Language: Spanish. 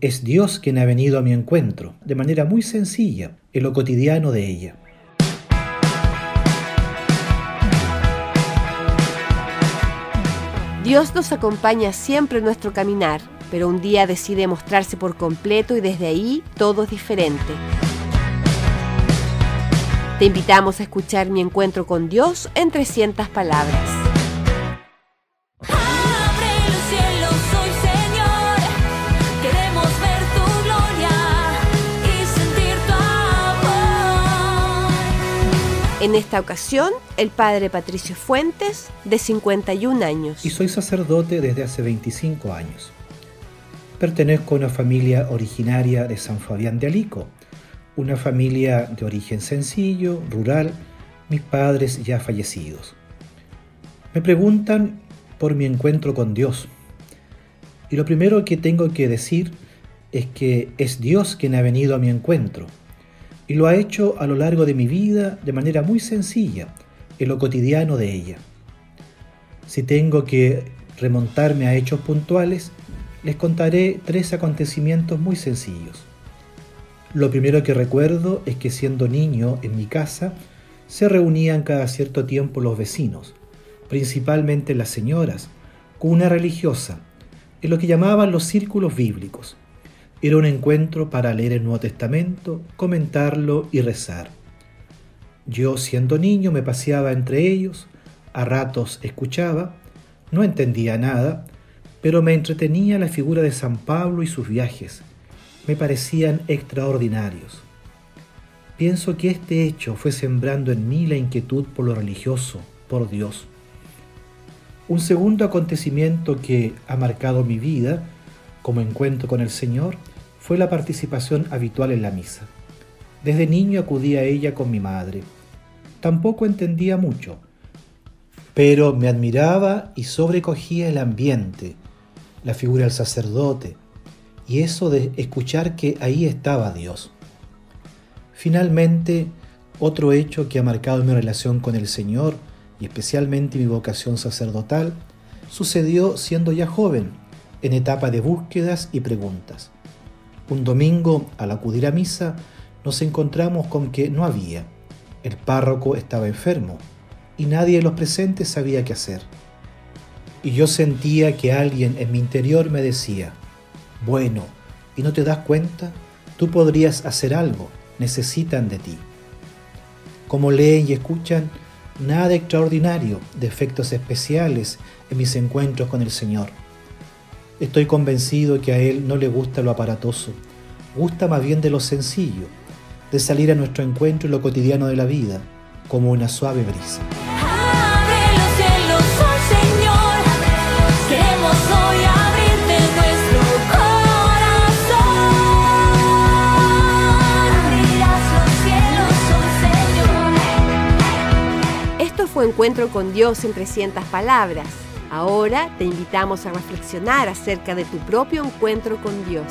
Es Dios quien ha venido a mi encuentro, de manera muy sencilla, en lo cotidiano de ella. Dios nos acompaña siempre en nuestro caminar, pero un día decide mostrarse por completo y desde ahí todo es diferente. Te invitamos a escuchar mi encuentro con Dios en 300 palabras. En esta ocasión, el padre Patricio Fuentes, de 51 años. Y soy sacerdote desde hace 25 años. Pertenezco a una familia originaria de San Fabián de Alico, una familia de origen sencillo, rural, mis padres ya fallecidos. Me preguntan por mi encuentro con Dios. Y lo primero que tengo que decir es que es Dios quien ha venido a mi encuentro. Y lo ha hecho a lo largo de mi vida de manera muy sencilla, en lo cotidiano de ella. Si tengo que remontarme a hechos puntuales, les contaré tres acontecimientos muy sencillos. Lo primero que recuerdo es que siendo niño en mi casa se reunían cada cierto tiempo los vecinos, principalmente las señoras, con una religiosa, en lo que llamaban los círculos bíblicos. Era un encuentro para leer el Nuevo Testamento, comentarlo y rezar. Yo siendo niño me paseaba entre ellos, a ratos escuchaba, no entendía nada, pero me entretenía la figura de San Pablo y sus viajes, me parecían extraordinarios. Pienso que este hecho fue sembrando en mí la inquietud por lo religioso, por Dios. Un segundo acontecimiento que ha marcado mi vida como encuentro con el Señor fue la participación habitual en la misa. Desde niño acudía a ella con mi madre. Tampoco entendía mucho, pero me admiraba y sobrecogía el ambiente, la figura del sacerdote, y eso de escuchar que ahí estaba Dios. Finalmente, otro hecho que ha marcado mi relación con el Señor y especialmente mi vocación sacerdotal sucedió siendo ya joven, en etapa de búsquedas y preguntas. Un domingo, al acudir a misa, nos encontramos con que no había. El párroco estaba enfermo y nadie de los presentes sabía qué hacer. Y yo sentía que alguien en mi interior me decía, bueno, ¿y no te das cuenta? Tú podrías hacer algo, necesitan de ti. Como leen y escuchan, nada extraordinario, de efectos especiales en mis encuentros con el Señor. Estoy convencido que a Él no le gusta lo aparatoso, gusta más bien de lo sencillo, de salir a nuestro encuentro en lo cotidiano de la vida, como una suave brisa. Abre los cielos hoy, Señor. Queremos hoy abrirte nuestro corazón. Abrirás los cielos hoy, Señor. Esto fue Encuentro con Dios en 300 palabras. Ahora te invitamos a reflexionar acerca de tu propio encuentro con Dios.